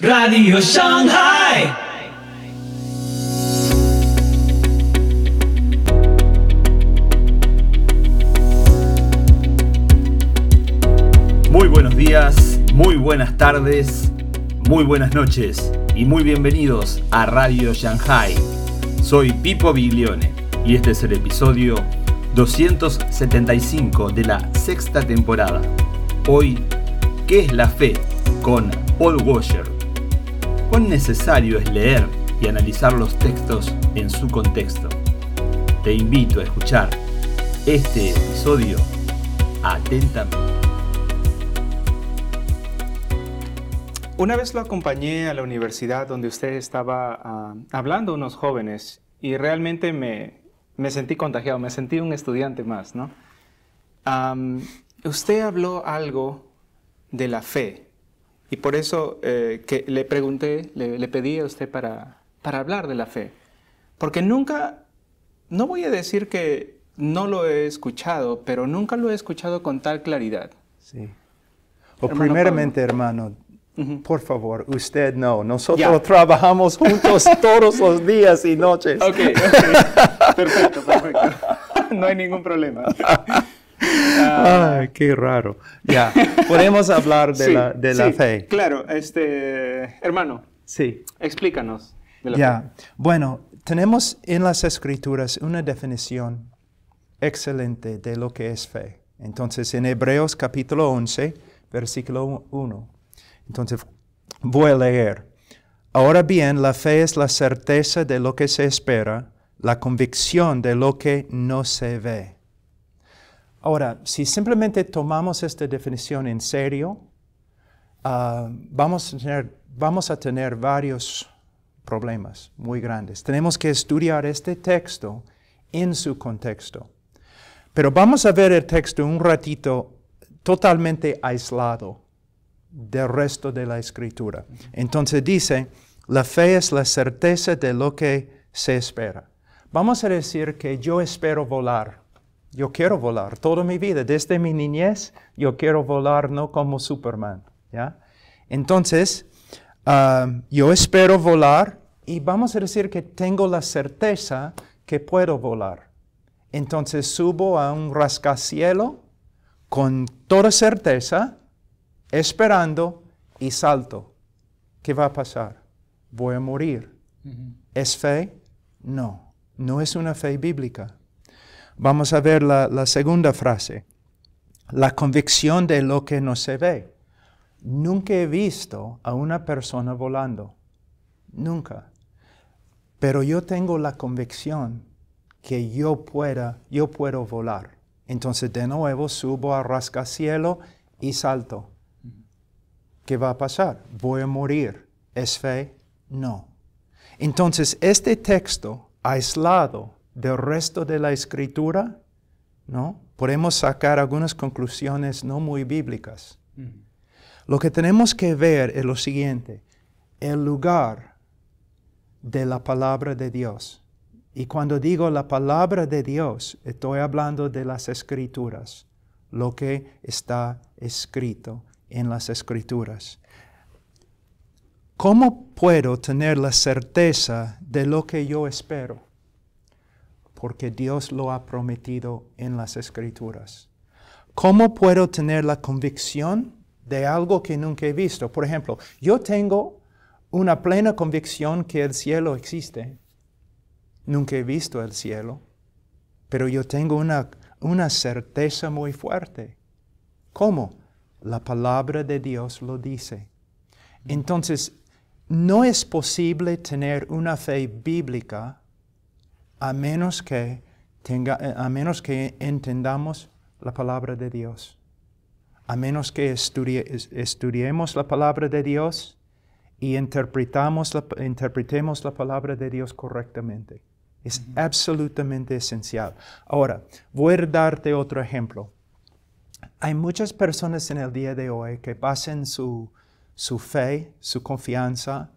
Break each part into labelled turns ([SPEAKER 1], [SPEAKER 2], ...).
[SPEAKER 1] Radio Shanghai.
[SPEAKER 2] Muy buenos días, muy buenas tardes, muy buenas noches y muy bienvenidos a Radio Shanghai. Soy Pipo Biglione y este es el episodio 275 de la sexta temporada. Hoy, ¿qué es la fe? con Paul Washer. ¿Cuán necesario es leer y analizar los textos en su contexto? Te invito a escuchar este episodio atentamente.
[SPEAKER 3] Una vez lo acompañé a la universidad donde usted estaba ah, hablando a unos jóvenes y realmente me, me, sentí contagiado, me sentí un estudiante más, ¿no? usted habló algo de la fe y por eso eh, que le pregunté, le, pedí a usted para, para hablar de la fe. Porque nunca, no voy a decir que no lo he escuchado, pero nunca lo he escuchado con tal claridad.
[SPEAKER 4] Sí. O primeramente, hermano, por favor, usted no. Nosotros trabajamos juntos todos los días y noches.
[SPEAKER 3] Ok, ok. Perfecto, perfecto. No hay ningún problema.
[SPEAKER 4] Ay, qué raro. Ya, podemos hablar de, la, de la fe.
[SPEAKER 3] Claro, este, hermano.
[SPEAKER 4] Sí.
[SPEAKER 3] Explícanos.
[SPEAKER 4] De la ya, bueno, tenemos en las escrituras una definición excelente de lo que es fe. Entonces, en Hebreos capítulo 11, versículo 1. Entonces, voy a leer. Ahora bien, la fe es la certeza de lo que se espera, la convicción de lo que no se ve. Ahora, si simplemente tomamos esta definición en serio, ah, vamos, a tener, vamos a tener varios problemas muy grandes. Tenemos que estudiar este texto en su contexto. Pero vamos a ver el texto un ratito totalmente aislado del resto de la escritura. Entonces dice, la fe es la certeza de lo que se espera. Vamos a decir que yo espero volar yo quiero volar toda mi vida, desde mi niñez, yo quiero volar no como Superman. ¿ya? Entonces, ah, yo espero volar y vamos a decir que tengo la certeza que puedo volar. Entonces subo a un rascacielo con toda certeza, esperando y salto. ¿Qué va a pasar? Voy a morir. ¿Es fe? No, no es una fe bíblica. Vamos a ver la, segunda frase. La convicción de lo que no se ve. Nunca he visto a una persona volando. Nunca. Pero yo tengo la convicción que yo pueda, yo puedo volar. Entonces de nuevo subo a rascacielo y salto. ¿Qué va a pasar? Voy a morir. ¿Es fe? No. Entonces este texto aislado del resto de la escritura, ¿no? Podemos sacar algunas conclusiones no muy bíblicas. Lo que tenemos que ver es lo siguiente, el lugar de la palabra de Dios. Y cuando digo la palabra de Dios, estoy hablando de las escrituras, lo que está escrito en las escrituras. ¿Cómo puedo tener la certeza de lo que yo espero? Porque Dios lo ha prometido en las escrituras. ¿Cómo puedo tener la convicción de algo que nunca he visto? Por ejemplo, yo tengo una plena convicción que el cielo existe. Nunca he visto el cielo, pero yo tengo una, una certeza muy fuerte. ¿Cómo? La palabra de Dios lo dice. Entonces, no es posible tener una fe bíblica a menos que, tenga, eh, a menos que entendamos la palabra de Dios, a menos que estudiemos la palabra de Dios y interpretamos interpretemos la palabra de Dios correctamente. Es absolutamente esencial. Ahora, voy a darte otro ejemplo. Hay muchas personas en el día de hoy que basan su, su fe, su confianza,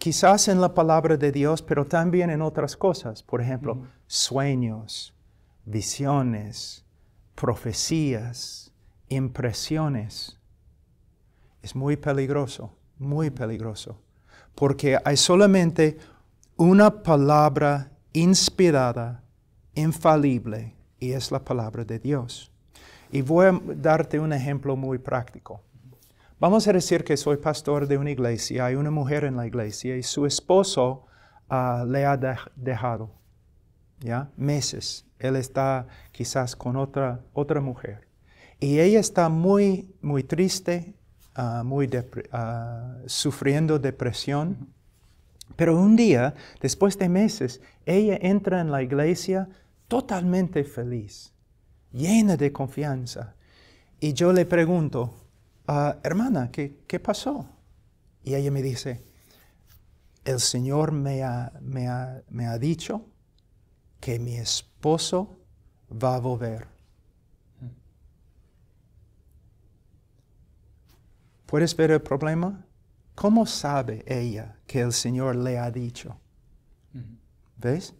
[SPEAKER 4] quizás en la palabra de Dios, pero también en otras cosas. Por ejemplo, sueños, visiones, profecías, impresiones. es muy peligroso, muy peligroso, porque hay solamente una palabra inspirada, infalible, y es la palabra de Dios. Y voy a darte un ejemplo muy práctico. Vamos a decir que soy pastor de una iglesia, hay una mujer en la iglesia y su esposo ah, le ha dejado, ¿ya? Meses. Él está quizás con otra, otra mujer. Y ella está muy, muy triste, ah, muy ah, sufriendo depresión. Pero un día, después de meses, ella entra en la iglesia totalmente feliz, llena de confianza. Y yo le pregunto, ah, hermana, ¿qué, ¿qué, pasó? Y ella me dice, el Señor me ha, me, ha, me ha dicho que mi esposo va a volver. ¿Puedes ver el problema? ¿Cómo sabe ella que el Señor le ha dicho? ¿Ves?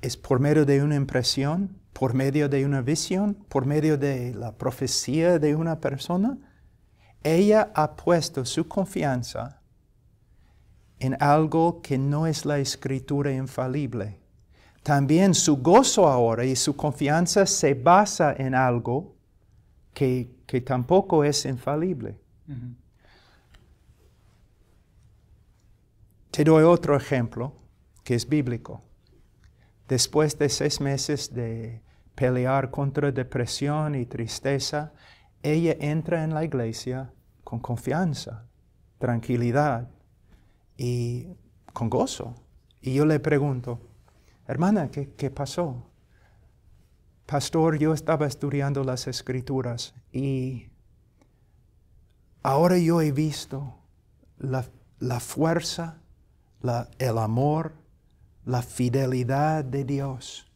[SPEAKER 4] Es por medio de una impresión, por medio de una visión, por medio de la profecía de una persona. Ella ha puesto su confianza en algo que no es la escritura infalible. También su gozo ahora y su confianza se basa en algo que, tampoco es infalible. Te doy otro ejemplo que es bíblico. Después de seis meses de pelear contra depresión y tristeza, ella entra en la iglesia con confianza, tranquilidad y con gozo. Y yo le pregunto, hermana, ¿qué, pasó? Pastor, yo estaba estudiando las escrituras y ahora yo he visto la fuerza el amor, la fidelidad de Dios.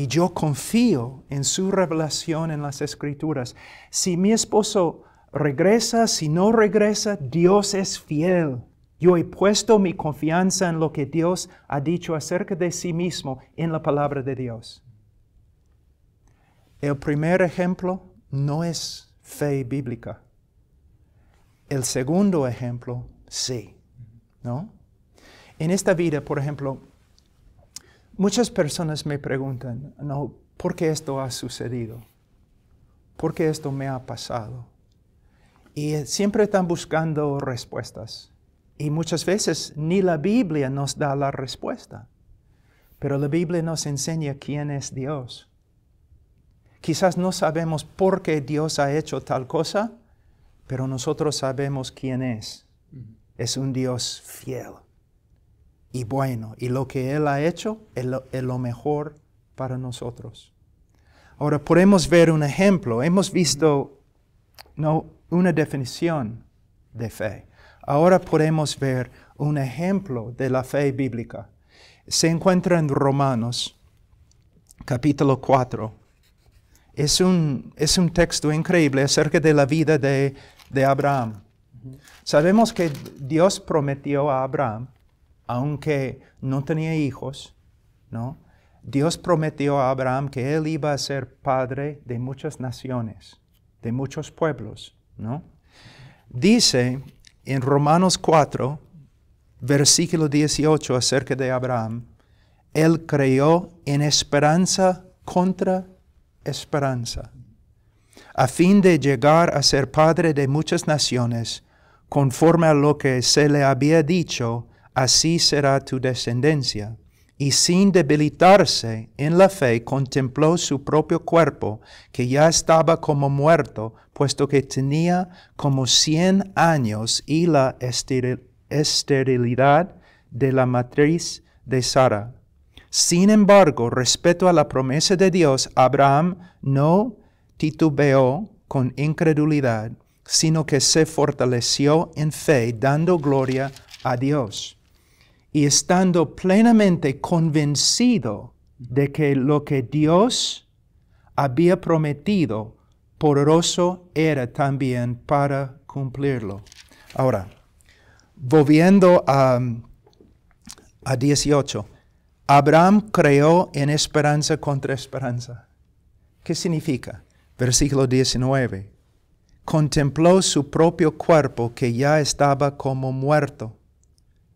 [SPEAKER 4] Y yo confío en su revelación en las escrituras. Si mi esposo regresa, si no regresa, Dios es fiel. Yo he puesto mi confianza en lo que Dios ha dicho acerca de sí mismo en la palabra de Dios. El primer ejemplo no es fe bíblica. El segundo ejemplo, sí. ¿No? En esta vida, por ejemplo, muchas personas me preguntan, no, ¿por qué esto ha sucedido? ¿Por qué esto me ha pasado? Y siempre están buscando respuestas. Y muchas veces ni la Biblia nos da la respuesta. Pero la Biblia nos enseña quién es Dios. Quizás no sabemos por qué Dios ha hecho tal cosa, pero nosotros sabemos quién es. Es un Dios fiel y bueno, y lo que Él ha hecho es lo, mejor para nosotros. Ahora podemos ver un ejemplo. Hemos visto no, una definición de fe. Ahora podemos ver un ejemplo de la fe bíblica. Se encuentra en Romanos capítulo 4. Es un, es un texto increíble acerca de la vida de, de Abraham. Sabemos que Dios prometió a Abraham aunque no tenía hijos, ¿no? Dios prometió a Abraham que él iba a ser padre de muchas naciones, de muchos pueblos, ¿no? Dice en Romanos 4, versículo 18 acerca de Abraham, él creyó en esperanza contra esperanza, a fin de llegar a ser padre de muchas naciones, conforme a lo que se le había dicho, así será tu descendencia. Y sin debilitarse en la fe, contempló su propio cuerpo, que ya estaba como muerto, puesto que tenía como cien años, y la esterilidad de la matriz de Sara. Sin embargo, respecto a la promesa de Dios, Abraham no titubeó con incredulidad, sino que se fortaleció en fe, dando gloria a Dios y estando plenamente convencido de que lo que Dios había prometido, poderoso era también para cumplirlo. Ahora, volviendo a, a 18, Abraham creó en esperanza contra esperanza. ¿Qué significa? Versículo 19. contempló su propio cuerpo que ya estaba como muerto.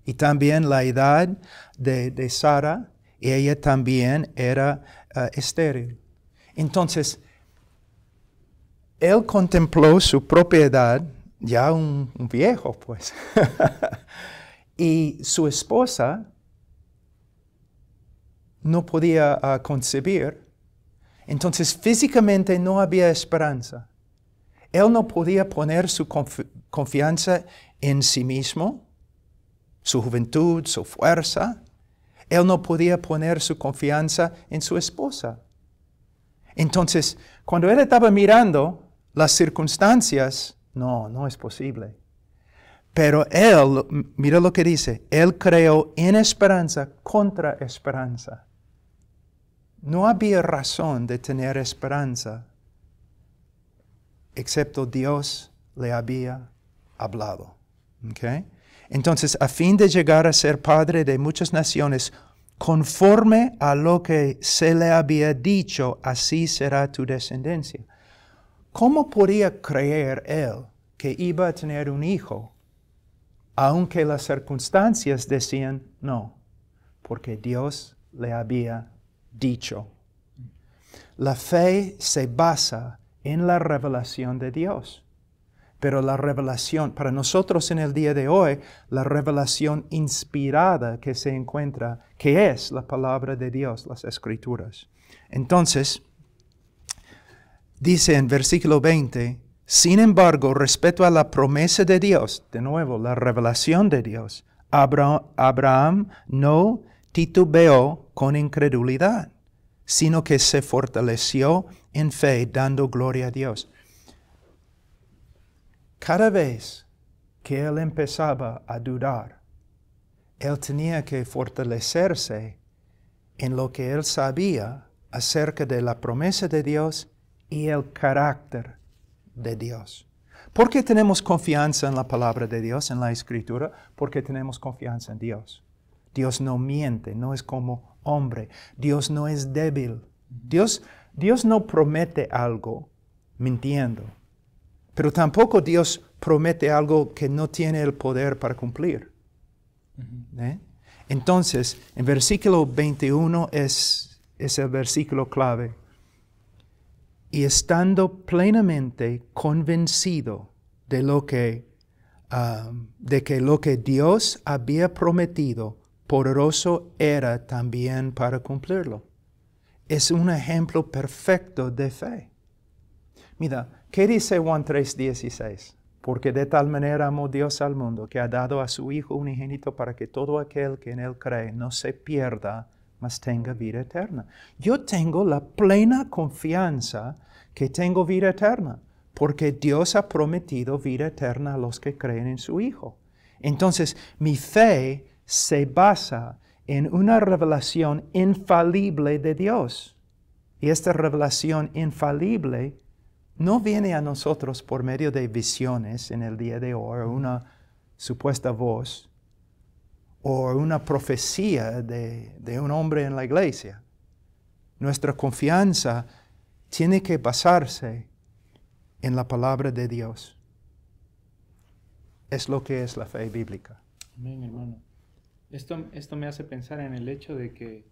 [SPEAKER 4] Y también la edad de, de Sara, ella también era uh, estéril. Entonces, él contempló su propia edad, ya un, viejo, pues. y su esposa no podía uh, concebir. Entonces, físicamente no había esperanza. Él no podía poner su confi- confianza en sí mismo, su juventud, su fuerza. Él no podía poner su confianza en su esposa. Entonces, cuando él estaba mirando las circunstancias, no, no es posible. Pero él, mira lo que dice, él creó en esperanza contra esperanza. No había razón de tener esperanza, excepto Dios le había hablado. ¿ok? Entonces, a fin de llegar a ser padre de muchas naciones, conforme a lo que se le había dicho, así será tu descendencia. ¿Cómo podía creer él que iba a tener un hijo, aunque las circunstancias decían no? Porque Dios le había dicho. La fe se basa en la revelación de Dios. Pero la revelación, para nosotros en el día de hoy, la revelación inspirada que se encuentra, que es la palabra de Dios, las escrituras. Entonces, dice en versículo 20, sin embargo, respecto a la promesa de Dios, de nuevo, la revelación de Dios, Abra- Abraham no titubeó con incredulidad, sino que se fortaleció en fe, dando gloria a Dios. Cada vez que él empezaba a dudar, él tenía que fortalecerse en lo que él sabía acerca de la promesa de Dios y el carácter de Dios. ¿Por qué tenemos confianza en la palabra de Dios, en la escritura? Porque tenemos confianza en Dios. Dios no miente, no es como hombre. Dios no es débil. Dios, Dios no promete algo mintiendo. Pero tampoco Dios promete algo que no tiene el poder para cumplir. ¿Eh? Entonces, en versículo 21 es, es el versículo clave. Y estando plenamente convencido de lo que, ah, de que lo que Dios había prometido, poderoso era también para cumplirlo. Es un ejemplo perfecto de fe. Mira, ¿qué dice Juan 3:16? Porque de tal manera amó Dios al mundo que ha dado a su Hijo unigénito para que todo aquel que en Él cree no se pierda, mas tenga vida eterna. Yo tengo la plena confianza que tengo vida eterna, porque Dios ha prometido vida eterna a los que creen en su Hijo. Entonces, mi fe se basa en una revelación infalible de Dios. Y esta revelación infalible no viene a nosotros por medio de visiones en el día de hoy, una supuesta voz, o una profecía de, de un hombre en la iglesia. Nuestra confianza tiene que basarse en la palabra de Dios. Es lo que es la fe bíblica.
[SPEAKER 3] Amén, hermano. Esto, esto me hace pensar en el hecho de que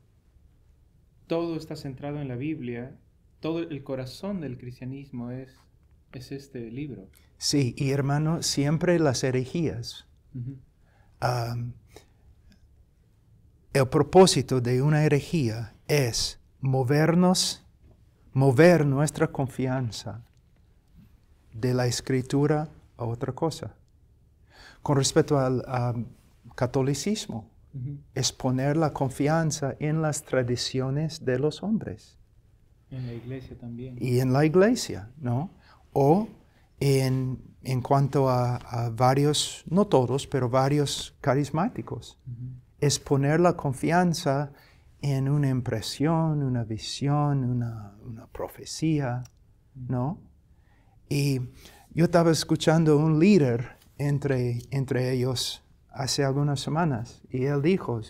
[SPEAKER 3] todo está centrado en la Biblia, todo el corazón del cristianismo es, es este libro.
[SPEAKER 4] Sí, y hermano, siempre las herejías. Um, el propósito de una herejía es movernos, mover nuestra confianza de la escritura a otra cosa. Con respecto al um, catolicismo, es poner la confianza en las tradiciones de los hombres
[SPEAKER 3] En la iglesia también.
[SPEAKER 4] y en la iglesia, ¿no? O en, en cuanto a, a varios, no todos, pero varios carismáticos.
[SPEAKER 3] Ujú.
[SPEAKER 4] Es poner la confianza en una impresión, una visión, una, una profecía, ¿no? Y yo estaba escuchando un líder entre, entre ellos hace algunas semanas y él dijo,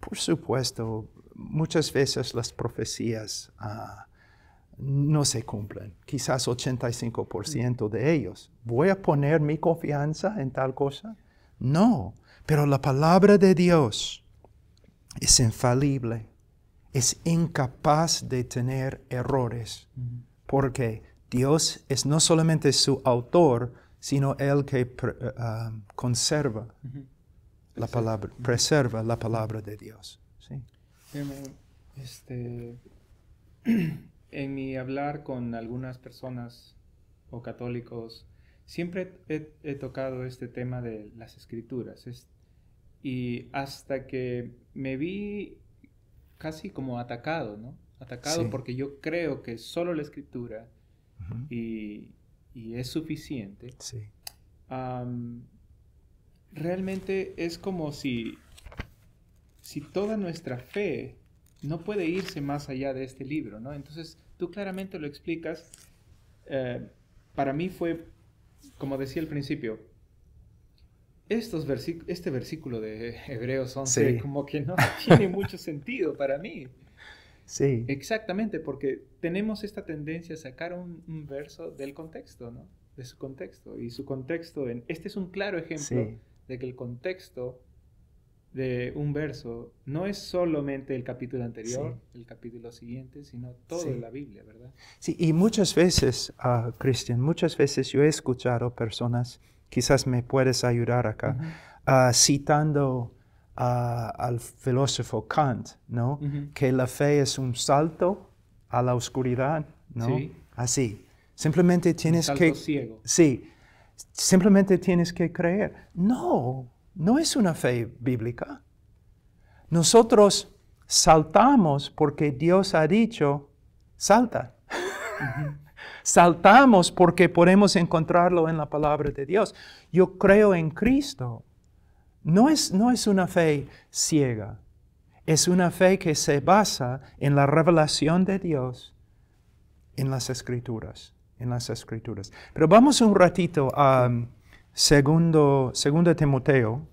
[SPEAKER 4] por supuesto, muchas veces las profecías ah, no se cumplen, quizás 85% de ellos. ¿Voy a poner mi confianza en tal cosa? No, pero la palabra de Dios es infalible, es incapaz de tener errores, porque Dios es no solamente su autor, sino el que eh, ah, conserva la palabra, preserva la palabra de Dios. ¿sí?
[SPEAKER 3] Este, en mi hablar con algunas personas o católicos, siempre he, he tocado este tema de las escrituras. es- y hasta que me vi casi como atacado, ¿no? Atacado
[SPEAKER 4] Sí.
[SPEAKER 3] porque yo creo que solo la escritura y, y es suficiente.
[SPEAKER 4] Sí.
[SPEAKER 3] Realmente es como si, si toda nuestra fe no puede irse más allá de este libro, ¿no? Entonces, tú claramente lo explicas. eh, para mí fue, como decía al principio, estos este versículo de Hebreos 11
[SPEAKER 4] Sí.
[SPEAKER 3] como que no tiene mucho sentido para mí.
[SPEAKER 4] Sí.
[SPEAKER 3] Exactamente, porque tenemos esta tendencia a sacar un, un verso del contexto, ¿no? De su contexto. Y su contexto, en, este es un claro ejemplo
[SPEAKER 4] Sí.
[SPEAKER 3] de que el contexto de un verso no es solamente el capítulo anterior, el capítulo siguiente, sino toda
[SPEAKER 4] Sí.
[SPEAKER 3] la Biblia, ¿verdad?
[SPEAKER 4] Sí, y muchas veces, ah, Cristian, muchas veces yo he escuchado personas, quizás me puedes ayudar acá, ah, citando ah, al filósofo Kant, ¿no? Que la fe es un salto a la oscuridad, ¿no?
[SPEAKER 3] Sí.
[SPEAKER 4] Así. Simplemente tienes
[SPEAKER 3] salto
[SPEAKER 4] que...
[SPEAKER 3] ciego.
[SPEAKER 4] Sí, simplemente tienes que creer. No, no es una fe bíblica. Nosotros saltamos porque Dios ha dicho, salta. Saltamos porque podemos encontrarlo en la palabra de Dios. Yo creo en Cristo. No es, no es una fe ciega. Es una fe que se basa en la revelación de Dios en las escrituras, en las escrituras. Pero vamos un ratito a segundo, segundo Timoteo,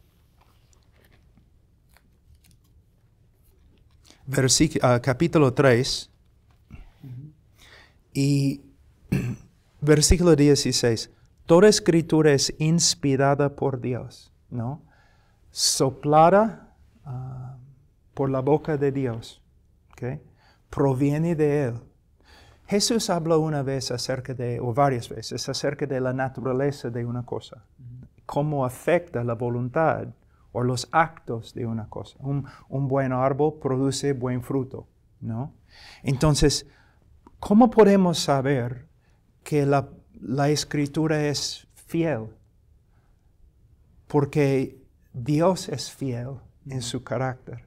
[SPEAKER 4] ah, capítulo 3 y versículo 16. Toda escritura es inspirada por Dios, ¿no? Soplada ah, por la boca de Dios, ¿ok? Proviene de Él. Jesús habló una vez acerca de, o varias veces, acerca de la naturaleza de una cosa, cómo afecta la voluntad o los actos de una cosa. Un, un buen árbol produce buen fruto, ¿no? Entonces, ¿cómo podemos saber que la, la escritura es fiel? Porque Dios es fiel en su carácter.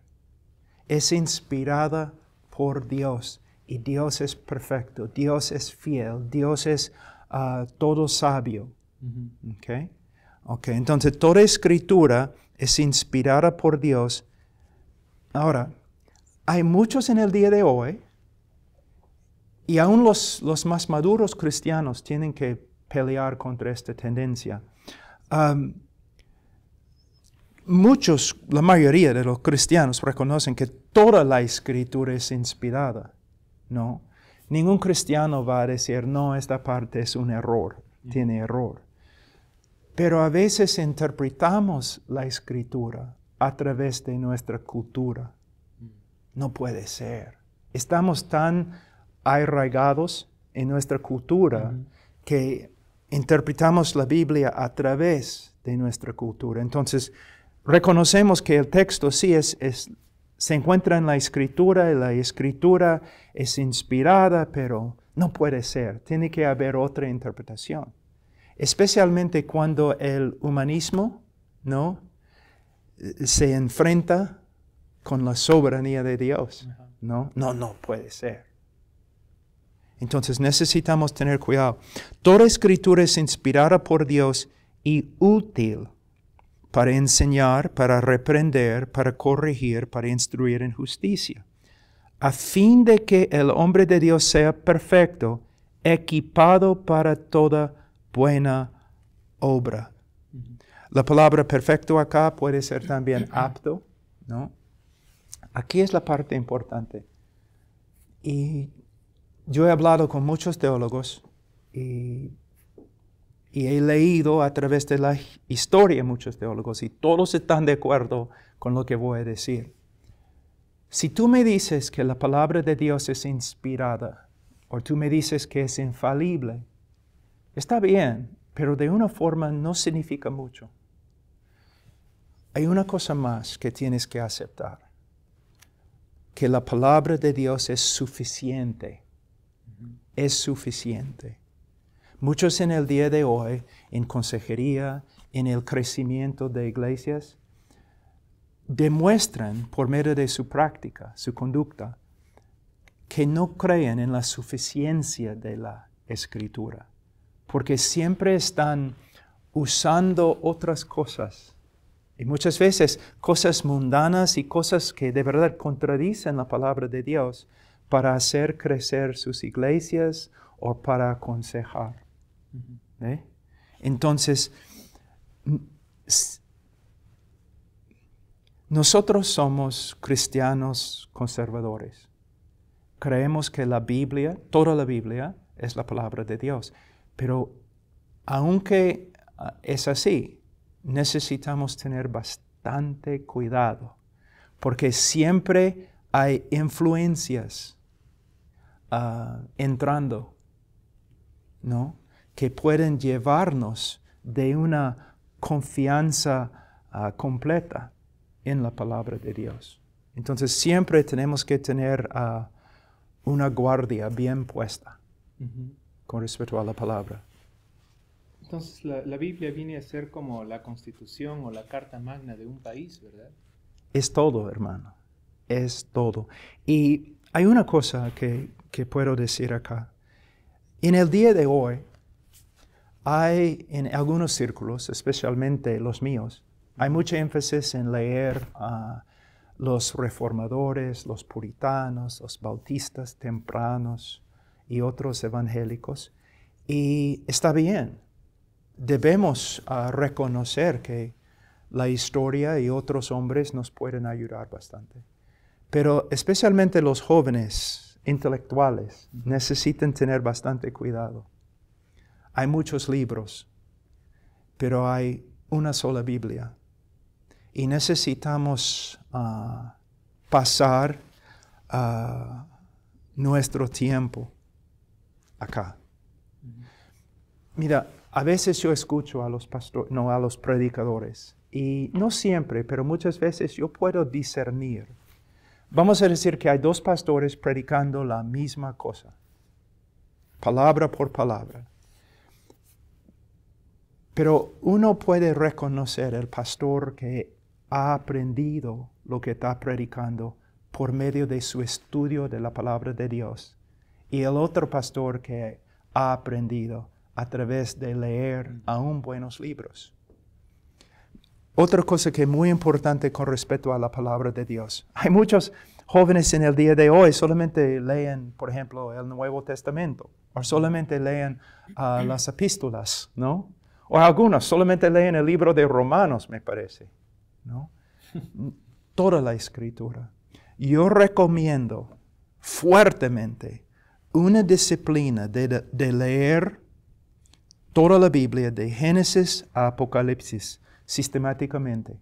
[SPEAKER 4] Es inspirada por Dios y Dios es perfecto, Dios es fiel, Dios es ah, todo sabio. ¿Ok? Ok, entonces toda escritura es inspirada por Dios. Ahora, hay muchos en el día de hoy, y aún los, los más maduros cristianos tienen que pelear contra esta tendencia. Am, muchos, la mayoría de los cristianos reconocen que toda la escritura es inspirada, ¿no? Ningún cristiano va a decir, no, esta parte es un error, tiene error. Pero a veces interpretamos la escritura a través de nuestra cultura. No puede ser. Estamos tan arraigados en nuestra cultura que interpretamos la Biblia a través de nuestra cultura. Entonces, reconocemos que el texto sí es, es- se encuentra en la escritura y la escritura es inspirada, pero no puede ser. Tiene que haber otra interpretación. Especialmente cuando el humanismo, ¿no? Se enfrenta con la soberanía de Dios. ¿no? No, no puede ser. Entonces necesitamos tener cuidado. Toda escritura es inspirada por Dios y útil para enseñar, para reprender, para corregir, para instruir en justicia, a fin de que el hombre de Dios sea perfecto, equipado para toda buena obra. La palabra perfecto acá puede ser también apto, ¿no? Aquí es la parte importante. Y yo he hablado con muchos teólogos y, y he leído a través de la historia muchos teólogos y todos están de acuerdo con lo que voy a decir. Si tú me dices que la palabra de Dios es inspirada, o tú me dices que es infalible, está bien, pero de una forma no significa mucho. Hay una cosa más que tienes que aceptar, que la palabra de Dios es suficiente, es suficiente. Muchos en el día de hoy, en consejería, en el crecimiento de iglesias, demuestran por medio de su práctica, su conducta, que no creen en la suficiencia de la escritura, porque siempre están usando otras cosas. Y muchas veces cosas mundanas y cosas que de verdad contradicen la palabra de Dios para hacer crecer sus iglesias o para aconsejar. ¿Eh? Entonces, nosotros somos cristianos conservadores. Creemos que la Biblia, toda la Biblia, es la palabra de Dios. Pero aunque ah, es así, necesitamos tener bastante cuidado, porque siempre hay influencias ah, entrando, ¿no? Que pueden llevarnos de una confianza ah, completa en la palabra de Dios. Entonces siempre tenemos que tener ah, una guardia bien puesta con respecto a la palabra.
[SPEAKER 3] Entonces la, la, Biblia viene a ser como la constitución o la carta magna de un país, ¿verdad?
[SPEAKER 4] Es todo, hermano. Es todo. Y hay una cosa que, que puedo decir acá. En el día de hoy, hay en algunos círculos, especialmente los míos, hay mucho énfasis en leer a los reformadores, los puritanos, los bautistas tempranos y otros evangélicos. Y está bien, debemos ah, reconocer que la historia y otros hombres nos pueden ayudar bastante. Pero especialmente los jóvenes intelectuales necesitan tener bastante cuidado. Hay muchos libros, pero hay una sola Biblia y necesitamos ah, pasar ah, nuestro tiempo acá. Mira, a veces yo escucho a los pastores, no a los predicadores, y no siempre, pero muchas veces yo puedo discernir. Vamos a decir que hay dos pastores predicando la misma cosa, palabra por palabra. Pero uno puede reconocer el pastor que ha aprendido lo que está predicando por medio de su estudio de la palabra de Dios. Y el otro pastor que ha aprendido a través de leer aún buenos libros. Otra cosa que es muy importante con respecto a la palabra de Dios. Hay muchos jóvenes en el día de hoy solamente leen, por ejemplo, el Nuevo Testamento, o solamente leen ah, las epístolas, ¿no? O algunos solamente leen el libro de Romanos, me parece. ¿no? Toda la escritura. Yo recomiendo fuertemente una disciplina de, leer toda la Biblia de Génesis a Apocalipsis sistemáticamente.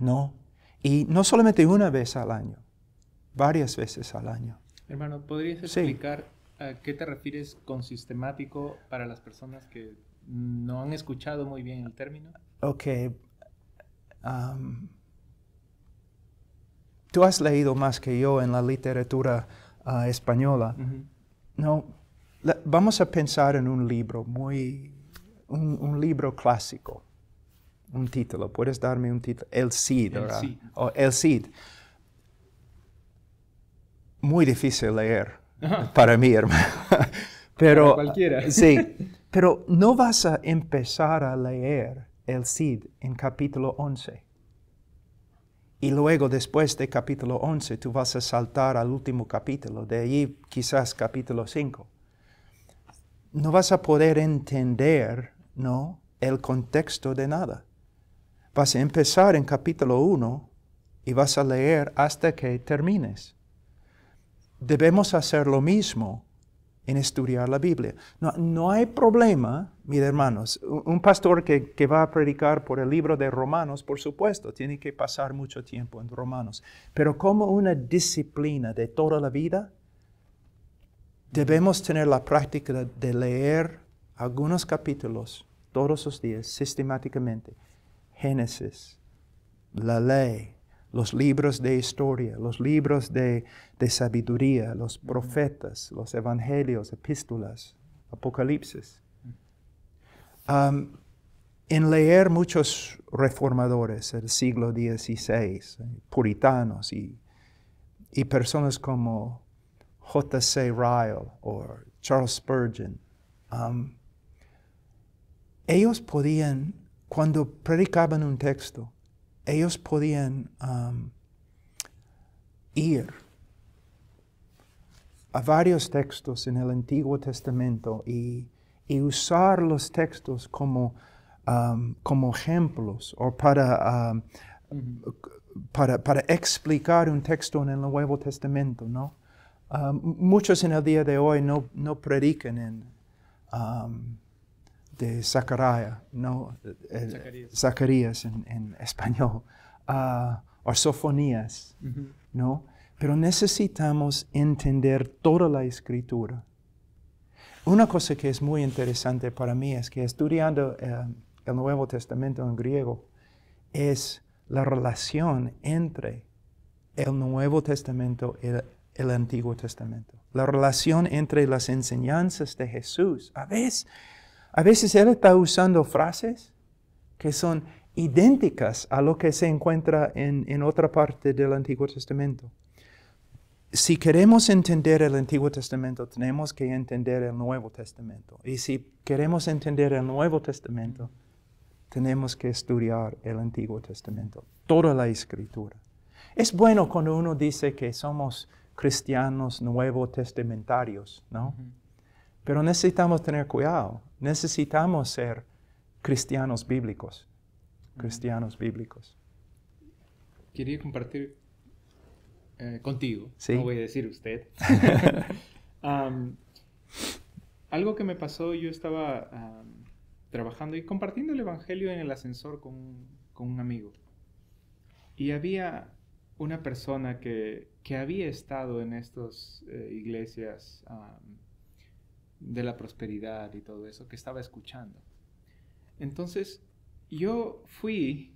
[SPEAKER 4] ¿No? Y no solamente una vez al año, varias veces al año.
[SPEAKER 3] Hermano, ¿podrías explicar a qué te refieres con sistemático para las personas que no han escuchado muy bien el término?
[SPEAKER 4] Ok, tú has leído más que yo en la literatura ah, española. No, vamos a pensar en un libro muy, un, libro clásico. Un título, puedes darme un título. El Cid,
[SPEAKER 3] El Cid.
[SPEAKER 4] el Cid. Muy difícil leer para mí, hermano. pero,
[SPEAKER 3] para cualquiera.
[SPEAKER 4] sí, pero no vas a empezar a leer el Cid en capítulo 11. Y luego, después de capítulo 11, tú vas a saltar al último capítulo, de allí quizás capítulo 5. No vas a poder entender, ¿no? El contexto de nada. Vas a empezar en capítulo 1 y vas a leer hasta que termines. Debemos hacer lo mismo en estudiar la Biblia. No, no hay problema, mis hermanos. Un pastor que, que va a predicar por el libro de Romanos, por supuesto, tiene que pasar mucho tiempo en Romanos. Pero como una disciplina de toda la vida, debemos tener la práctica de leer algunos capítulos todos los días sistemáticamente. Génesis, la ley, los libros de historia, los libros de, de sabiduría, los profetas, los evangelios, epístolas, apocalipsis. Um, en leer muchos reformadores del siglo XVI, puritanos y, y personas como J.C. Ryle o Charles Spurgeon, um, ellos podían, cuando predicaban un texto, ellos podían um, ir a varios textos en el Antiguo Testamento y, usar los textos como, um, como ejemplos o para, um, para, para explicar un texto en el Nuevo Testamento, ¿no? Muchos en el día de hoy no, no predican en de Zacarías, no, eh,
[SPEAKER 3] Zacarías.
[SPEAKER 4] Zacarías en, en español, ah, o sofonías, ¿no? Pero necesitamos entender toda la escritura. Una cosa que es muy interesante para mí es que estudiando eh, el Nuevo Testamento en griego es la relación entre el Nuevo Testamento y el, el Antiguo Testamento. La relación entre las enseñanzas de Jesús. A veces, a veces Él está usando frases que son idénticas a lo que se encuentra en, en otra parte del Antiguo Testamento. Si queremos entender el Antiguo Testamento, tenemos que entender el Nuevo Testamento. Y si queremos entender el Nuevo Testamento, tenemos que estudiar el Antiguo Testamento, toda la escritura. Es bueno cuando uno dice que somos cristianos nuevo testamentarios, ¿no? Pero necesitamos tener cuidado. Necesitamos ser cristianos bíblicos. Cristianos bíblicos.
[SPEAKER 3] Quería compartir eh, contigo,
[SPEAKER 4] Sí.
[SPEAKER 3] no voy a decir usted. Algo que me pasó, yo estaba trabajando y compartiendo el Evangelio en el ascensor con, con un amigo. Y había una persona que, que había estado en estas iglesias am, de la prosperidad y todo eso, que estaba escuchando. Entonces, yo fui,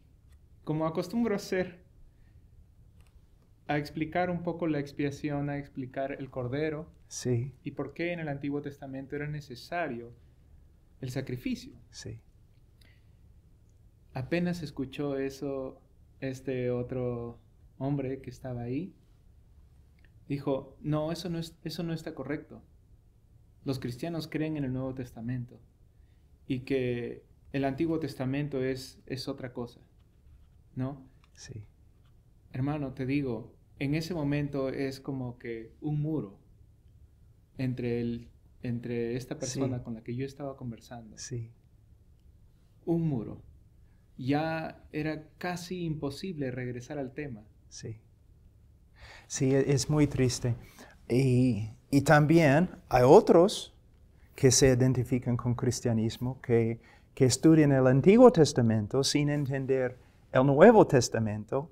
[SPEAKER 3] como acostumbro a hacer, a explicar un poco la expiación, a explicar el cordero
[SPEAKER 4] Sí,
[SPEAKER 3] y por qué en el Antiguo Testamento era necesario el sacrificio.
[SPEAKER 4] sí.
[SPEAKER 3] Apenas escuchó eso este otro hombre que estaba ahí, dijo, no, eso no, es, eso no está correcto. Los cristianos creen en el Nuevo Testamento y que el Antiguo Testamento es, es otra cosa, ¿no?
[SPEAKER 4] Sí,
[SPEAKER 3] Hermano, te digo, en ese momento es como que un muro entre, el, entre esta persona
[SPEAKER 4] Sí.
[SPEAKER 3] con la que yo estaba conversando.
[SPEAKER 4] sí,
[SPEAKER 3] Un muro. Ya era casi imposible regresar al tema.
[SPEAKER 4] sí. Sí, e- es muy triste. Y, y también hay otros que se identifican con cristianismo, que, que estudian el Antiguo Testamento sin entender el Nuevo Testamento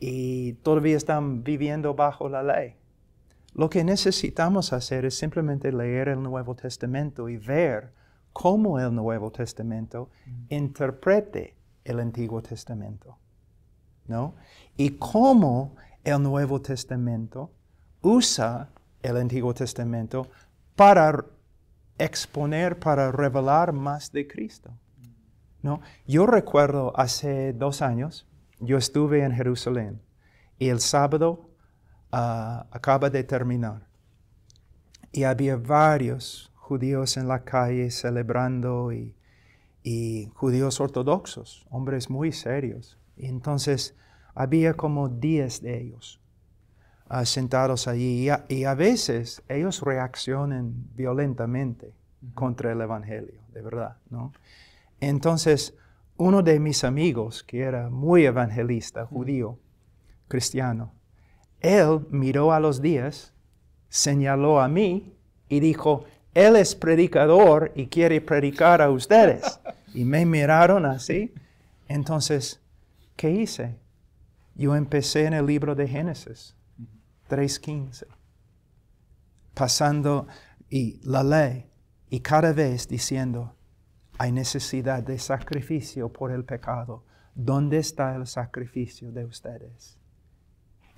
[SPEAKER 4] y todavía están viviendo bajo la ley. Lo que necesitamos hacer es simplemente leer el Nuevo Testamento y ver cómo el Nuevo Testamento interprete el Antiguo Testamento. ¿no? Y cómo el Nuevo Testamento usa el Antiguo Testamento para exponer, para revelar más de Cristo. ¿no? Yo recuerdo hace dos años, yo estuve en Jerusalén y el sábado ah, acaba de terminar. Y había varios judíos en la calle celebrando y, y judíos ortodoxos, hombres muy serios. Y entonces había como 10 de ellos ah, sentados allí y a, y a veces ellos reaccionan violentamente contra el Evangelio, de verdad, ¿no? Entonces, uno de mis amigos, que era muy evangelista, judío, cristiano, él miró a los días, señaló a mí y dijo, Él es predicador y quiere predicar a ustedes. Y me miraron así. Entonces, ¿qué hice? Yo empecé en el libro de Génesis 3.15, pasando y la ley, y cada vez diciendo, hay necesidad de sacrificio por el pecado. ¿Dónde está el sacrificio de ustedes?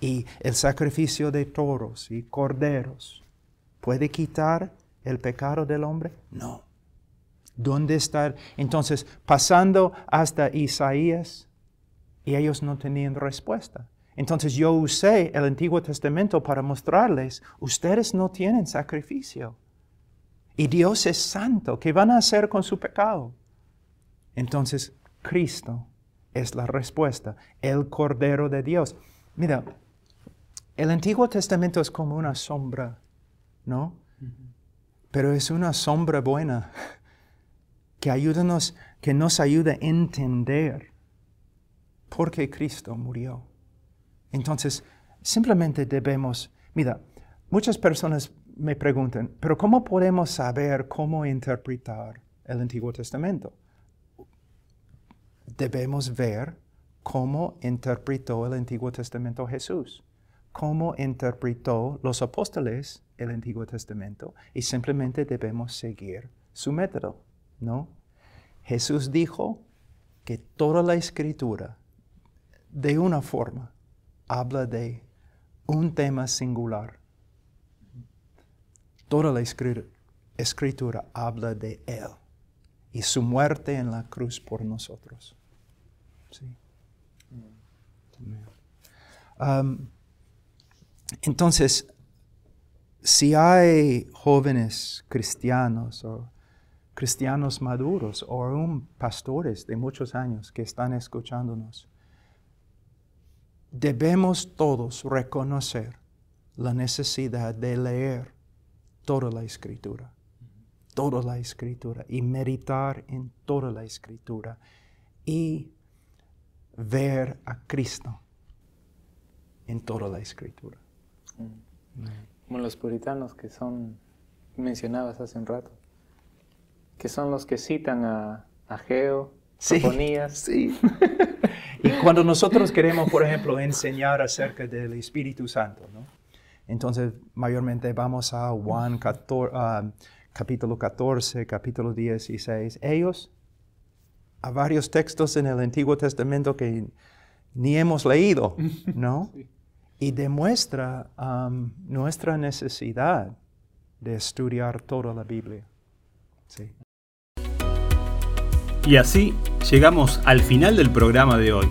[SPEAKER 4] Y el sacrificio de toros y corderos puede quitar el pecado del hombre? No. ¿Dónde está? Entonces, pasando hasta Isaías, y ellos no tenían respuesta. Entonces yo usé el Antiguo Testamento para mostrarles, ustedes no tienen sacrificio. Y Dios es santo. ¿Qué van a hacer con su pecado? Entonces, Cristo es la respuesta, el Cordero de Dios. Mira, el Antiguo Testamento es como una sombra, ¿no? Pero es una sombra buena que, ayúdanos, que nos ayuda a entender por qué Cristo murió. Entonces, simplemente debemos, mira, muchas personas me preguntan, pero ¿cómo podemos saber cómo interpretar el Antiguo Testamento? Debemos ver cómo interpretó el Antiguo Testamento Jesús, cómo interpretó los apóstoles el Antiguo Testamento y simplemente debemos seguir su método, ¿no? Jesús dijo que toda la escritura, de una forma, habla de un tema singular Toda la escritura, habla de Él y su muerte en la cruz por nosotros. Um, entonces, si hay jóvenes cristianos o cristianos maduros o aún pastores de muchos años que están escuchándonos, debemos todos reconocer la necesidad de leer toda la escritura, toda la escritura y meditar en toda la escritura y ver a Cristo en toda la escritura.
[SPEAKER 3] Como los puritanos que son mencionadas hace un rato, que son los que citan a, a Geo,
[SPEAKER 4] sí, Sí. y cuando nosotros queremos, por ejemplo, enseñar acerca del Espíritu Santo. Entonces, mayormente vamos a Juan capítulo 14, capítulo 16. Ellos, a varios textos en el Antiguo Testamento que ni hemos leído, ¿no? Y demuestra um, nuestra necesidad de estudiar toda la Biblia. Sí.
[SPEAKER 2] Y así llegamos al final del programa de hoy.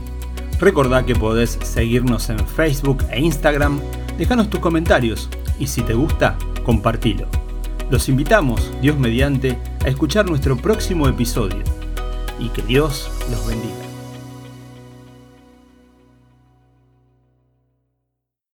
[SPEAKER 2] Recordá que podés seguirnos en Facebook e Instagram déjanos tus comentarios y si te gusta, compartilo. Los invitamos, Dios mediante, a escuchar nuestro próximo episodio y que Dios los bendiga.